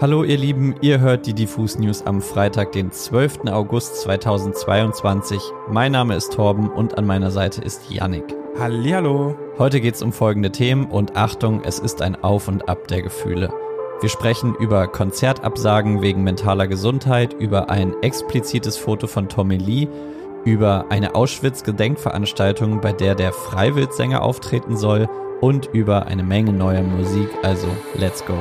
Hallo ihr Lieben, ihr hört die Diffus News am Freitag, den 12. August 2022. Mein Name ist Torben und an meiner Seite ist Yannick. Hallihallo. Heute geht es um folgende Themen und Achtung, es ist ein Auf und Ab der Gefühle. Wir sprechen über Konzertabsagen wegen mentaler Gesundheit, über ein explizites Foto von Tommy Lee, über eine Auschwitz-Gedenkveranstaltung, bei der der Freiwildsänger auftreten soll und über eine Menge neuer Musik, also let's go.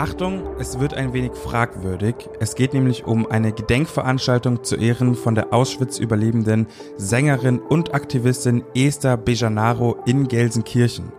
Achtung, es wird ein wenig fragwürdig. Es geht nämlich um eine Gedenkveranstaltung zu Ehren von der Auschwitz-überlebenden Sängerin und Aktivistin Esther Bejanaro in Gelsenkirchen.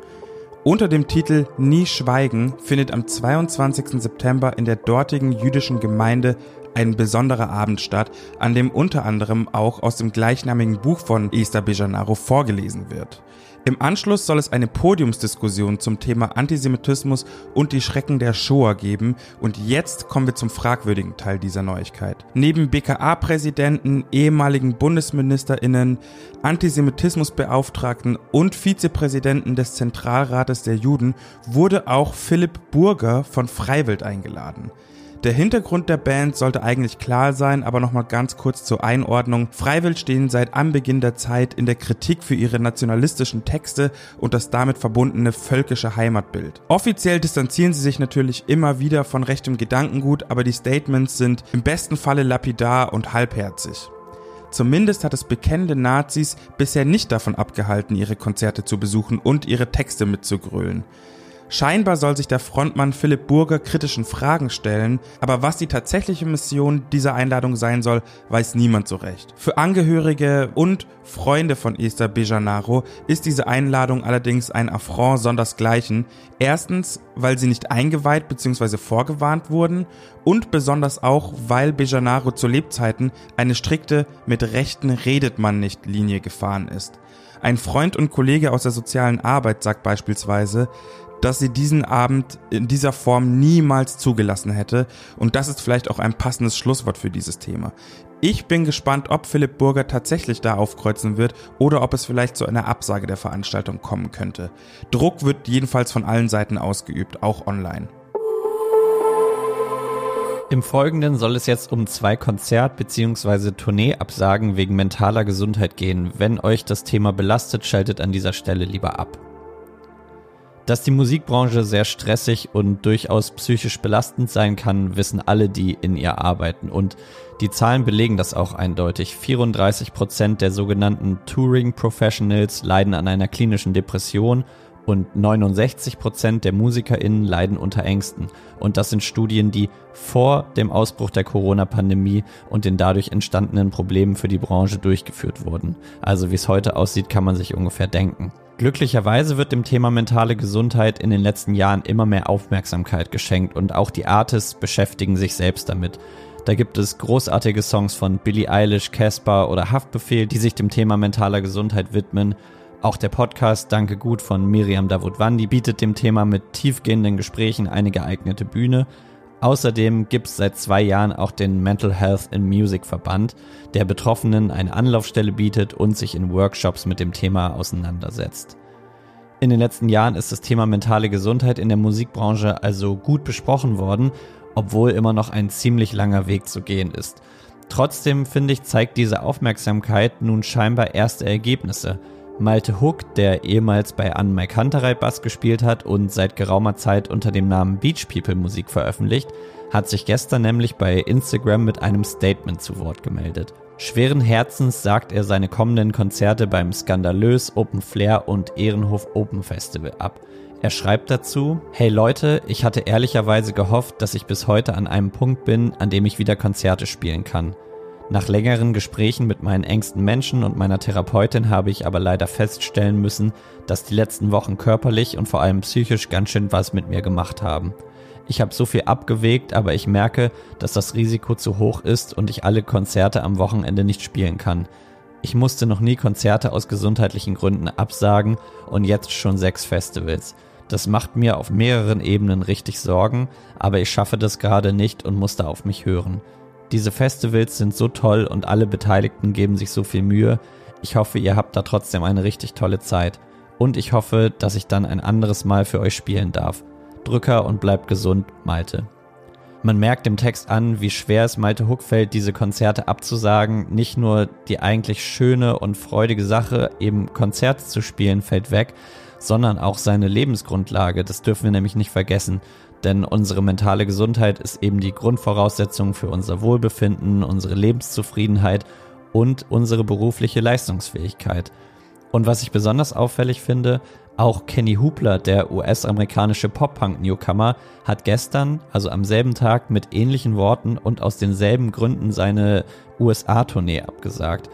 Unter dem Titel Nie schweigen findet am 22. September in der dortigen jüdischen Gemeinde ein besonderer Abend statt, an dem unter anderem auch aus dem gleichnamigen Buch von Esther Bejanaro vorgelesen wird. Im Anschluss soll es eine Podiumsdiskussion zum Thema Antisemitismus und die Schrecken der Shoah geben und jetzt kommen wir zum fragwürdigen Teil dieser Neuigkeit. Neben BKA-Präsidenten, ehemaligen Bundesministerinnen, Antisemitismusbeauftragten und Vizepräsidenten des Zentralrates der Juden wurde auch Philipp Burger von Freiwild eingeladen. Der Hintergrund der Band sollte eigentlich klar sein, aber nochmal ganz kurz zur Einordnung. Freiwild stehen seit Anbeginn der Zeit in der Kritik für ihre nationalistischen Texte und das damit verbundene völkische Heimatbild. Offiziell distanzieren sie sich natürlich immer wieder von rechtem Gedankengut, aber die Statements sind im besten Falle lapidar und halbherzig. Zumindest hat es bekennende Nazis bisher nicht davon abgehalten, ihre Konzerte zu besuchen und ihre Texte mitzugrölen. Scheinbar soll sich der Frontmann Philipp Burger kritischen Fragen stellen, aber was die tatsächliche Mission dieser Einladung sein soll, weiß niemand so recht. Für Angehörige und Freunde von Esther Bejanaro ist diese Einladung allerdings ein Affront sondersgleichen. Erstens, weil sie nicht eingeweiht bzw. vorgewarnt wurden und besonders auch, weil Bejanaro zu Lebzeiten eine strikte mit Rechten redet man nicht Linie gefahren ist. Ein Freund und Kollege aus der sozialen Arbeit sagt beispielsweise, dass sie diesen Abend in dieser Form niemals zugelassen hätte. Und das ist vielleicht auch ein passendes Schlusswort für dieses Thema. Ich bin gespannt, ob Philipp Burger tatsächlich da aufkreuzen wird oder ob es vielleicht zu einer Absage der Veranstaltung kommen könnte. Druck wird jedenfalls von allen Seiten ausgeübt, auch online. Im Folgenden soll es jetzt um zwei Konzert- bzw. Tourneeabsagen wegen mentaler Gesundheit gehen. Wenn euch das Thema belastet, schaltet an dieser Stelle lieber ab. Dass die Musikbranche sehr stressig und durchaus psychisch belastend sein kann, wissen alle, die in ihr arbeiten. Und die Zahlen belegen das auch eindeutig. 34 Prozent der sogenannten Touring Professionals leiden an einer klinischen Depression und 69 Prozent der MusikerInnen leiden unter Ängsten. Und das sind Studien, die vor dem Ausbruch der Corona-Pandemie und den dadurch entstandenen Problemen für die Branche durchgeführt wurden. Also wie es heute aussieht, kann man sich ungefähr denken. Glücklicherweise wird dem Thema mentale Gesundheit in den letzten Jahren immer mehr Aufmerksamkeit geschenkt und auch die Artists beschäftigen sich selbst damit. Da gibt es großartige Songs von Billie Eilish, Casper oder Haftbefehl, die sich dem Thema mentaler Gesundheit widmen. Auch der Podcast Danke gut von Miriam Davutwandi bietet dem Thema mit tiefgehenden Gesprächen eine geeignete Bühne. Außerdem gibt es seit zwei Jahren auch den Mental Health in Music Verband, der Betroffenen eine Anlaufstelle bietet und sich in Workshops mit dem Thema auseinandersetzt. In den letzten Jahren ist das Thema mentale Gesundheit in der Musikbranche also gut besprochen worden, obwohl immer noch ein ziemlich langer Weg zu gehen ist. Trotzdem finde ich, zeigt diese Aufmerksamkeit nun scheinbar erste Ergebnisse – Malte Hook, der ehemals bei Anne Mike Hunterei Bass gespielt hat und seit geraumer Zeit unter dem Namen Beach People Musik veröffentlicht, hat sich gestern nämlich bei Instagram mit einem Statement zu Wort gemeldet. Schweren Herzens sagt er seine kommenden Konzerte beim Skandalös Open Flair und Ehrenhof Open Festival ab. Er schreibt dazu, Hey Leute, ich hatte ehrlicherweise gehofft, dass ich bis heute an einem Punkt bin, an dem ich wieder Konzerte spielen kann. Nach längeren Gesprächen mit meinen engsten Menschen und meiner Therapeutin habe ich aber leider feststellen müssen, dass die letzten Wochen körperlich und vor allem psychisch ganz schön was mit mir gemacht haben. Ich habe so viel abgewegt, aber ich merke, dass das Risiko zu hoch ist und ich alle Konzerte am Wochenende nicht spielen kann. Ich musste noch nie Konzerte aus gesundheitlichen Gründen absagen und jetzt schon sechs Festivals. Das macht mir auf mehreren Ebenen richtig Sorgen, aber ich schaffe das gerade nicht und musste auf mich hören. Diese Festivals sind so toll und alle Beteiligten geben sich so viel Mühe. Ich hoffe, ihr habt da trotzdem eine richtig tolle Zeit. Und ich hoffe, dass ich dann ein anderes Mal für euch spielen darf. Drücker und bleibt gesund, Malte. Man merkt im Text an, wie schwer es Malte Huck fällt, diese Konzerte abzusagen. Nicht nur die eigentlich schöne und freudige Sache, eben Konzerte zu spielen, fällt weg, sondern auch seine Lebensgrundlage. Das dürfen wir nämlich nicht vergessen. Denn unsere mentale Gesundheit ist eben die Grundvoraussetzung für unser Wohlbefinden, unsere Lebenszufriedenheit und unsere berufliche Leistungsfähigkeit. Und was ich besonders auffällig finde, auch Kenny Hoopler, der US-amerikanische Pop-Punk-Newcomer, hat gestern, also am selben Tag, mit ähnlichen Worten und aus denselben Gründen seine USA-Tournee abgesagt.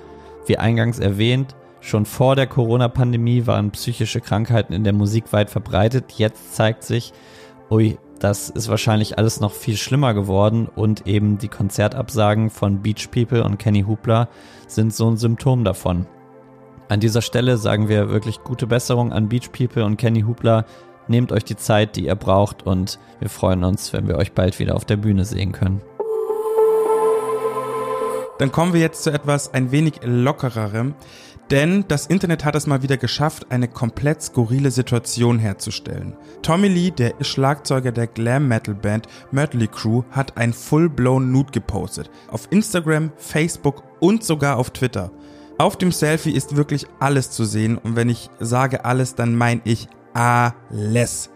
Wie eingangs erwähnt, schon vor der Corona-Pandemie waren psychische Krankheiten in der Musik weit verbreitet. Jetzt zeigt sich, ui, das ist wahrscheinlich alles noch viel schlimmer geworden und eben die Konzertabsagen von Beach People und Kenny Hoopla sind so ein Symptom davon. An dieser Stelle sagen wir wirklich gute Besserung an Beach People und Kenny Hoopla. Nehmt euch die Zeit, die ihr braucht und wir freuen uns, wenn wir euch bald wieder auf der Bühne sehen können. Dann kommen wir jetzt zu etwas ein wenig lockererem, denn das Internet hat es mal wieder geschafft, eine komplett skurrile Situation herzustellen. Tommy Lee, der Schlagzeuger der Glam Metal Band Mötley Crew, hat ein Full-Blown Nude gepostet. Auf Instagram, Facebook und sogar auf Twitter. Auf dem Selfie ist wirklich alles zu sehen und wenn ich sage alles, dann meine ich alles.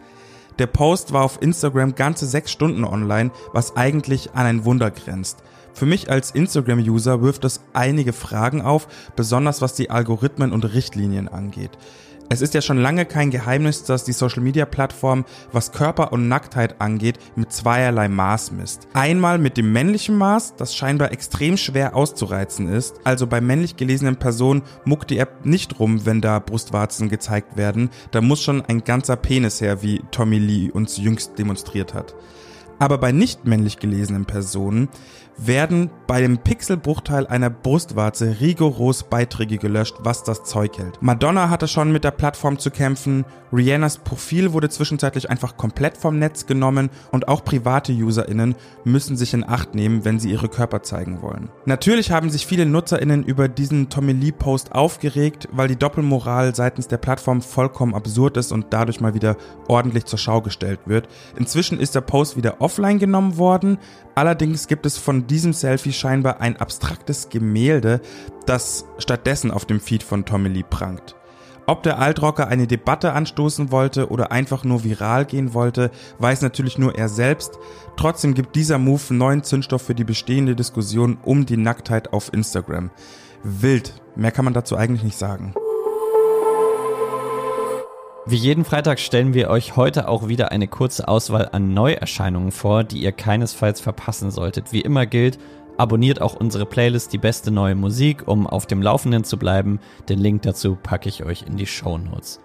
Der Post war auf Instagram ganze sechs Stunden online, was eigentlich an ein Wunder grenzt. Für mich als Instagram-User wirft es einige Fragen auf, besonders was die Algorithmen und Richtlinien angeht. Es ist ja schon lange kein Geheimnis, dass die Social-Media-Plattform, was Körper und Nacktheit angeht, mit zweierlei Maß misst. Einmal mit dem männlichen Maß, das scheinbar extrem schwer auszureizen ist. Also bei männlich gelesenen Personen muckt die App nicht rum, wenn da Brustwarzen gezeigt werden. Da muss schon ein ganzer Penis her, wie Tommy Lee uns jüngst demonstriert hat. Aber bei nicht männlich gelesenen Personen werden bei dem Pixelbruchteil einer Brustwarze rigoros Beiträge gelöscht, was das Zeug hält. Madonna hatte schon mit der Plattform zu kämpfen, Rihannas Profil wurde zwischenzeitlich einfach komplett vom Netz genommen und auch private UserInnen müssen sich in Acht nehmen, wenn sie ihre Körper zeigen wollen. Natürlich haben sich viele NutzerInnen über diesen Tommy Lee Post aufgeregt, weil die Doppelmoral seitens der Plattform vollkommen absurd ist und dadurch mal wieder ordentlich zur Schau gestellt wird. Inzwischen ist der Post wieder offline genommen worden, allerdings gibt es von diesem Selfie scheinbar ein abstraktes Gemälde, das stattdessen auf dem Feed von Tommy Lee prangt. Ob der Altrocker eine Debatte anstoßen wollte oder einfach nur viral gehen wollte, weiß natürlich nur er selbst. Trotzdem gibt dieser Move neuen Zündstoff für die bestehende Diskussion um die Nacktheit auf Instagram. Wild. Mehr kann man dazu eigentlich nicht sagen. Wie jeden Freitag stellen wir euch heute auch wieder eine kurze Auswahl an Neuerscheinungen vor, die ihr keinesfalls verpassen solltet. Wie immer gilt, Abonniert auch unsere Playlist Die beste neue Musik, um auf dem Laufenden zu bleiben. Den Link dazu packe ich euch in die Show Notes.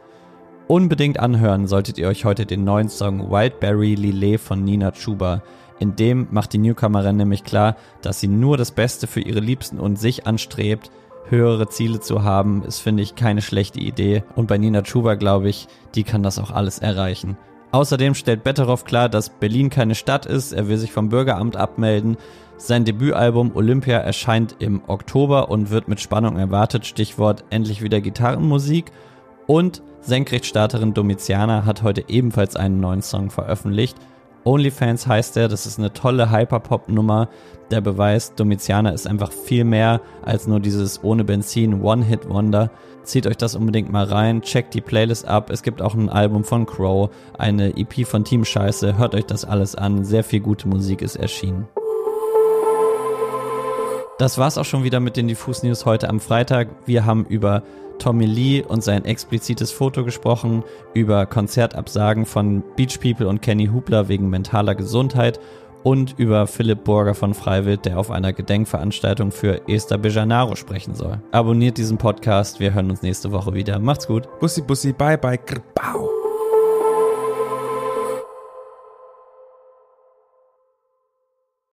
Unbedingt anhören solltet ihr euch heute den neuen Song Wildberry Lillet von Nina Chuba. In dem macht die Newcomerin nämlich klar, dass sie nur das Beste für ihre Liebsten und sich anstrebt. Höhere Ziele zu haben, ist, finde ich, keine schlechte Idee. Und bei Nina Chuba glaube ich, die kann das auch alles erreichen. Außerdem stellt Betteroff klar, dass Berlin keine Stadt ist. Er will sich vom Bürgeramt abmelden. Sein Debütalbum Olympia erscheint im Oktober und wird mit Spannung erwartet. Stichwort endlich wieder Gitarrenmusik. Und Senkrechtstarterin Domitiana hat heute ebenfalls einen neuen Song veröffentlicht. OnlyFans heißt er, das ist eine tolle Hyperpop-Nummer, der Beweis, Domitiana ist einfach viel mehr als nur dieses ohne Benzin One-Hit-Wonder. Zieht euch das unbedingt mal rein, checkt die Playlist ab. Es gibt auch ein Album von Crow, eine EP von Team Scheiße. Hört euch das alles an. Sehr viel gute Musik ist erschienen. Das war's auch schon wieder mit den Diffus News heute am Freitag. Wir haben über Tommy Lee und sein explizites Foto gesprochen, über Konzertabsagen von Beach People und Kenny Hubler wegen mentaler Gesundheit und über Philipp Burger von Freiwild, der auf einer Gedenkveranstaltung für Esther Bejanaro sprechen soll. Abonniert diesen Podcast, wir hören uns nächste Woche wieder. Macht's gut. Bussi, bussi, bye, bye, Krbau.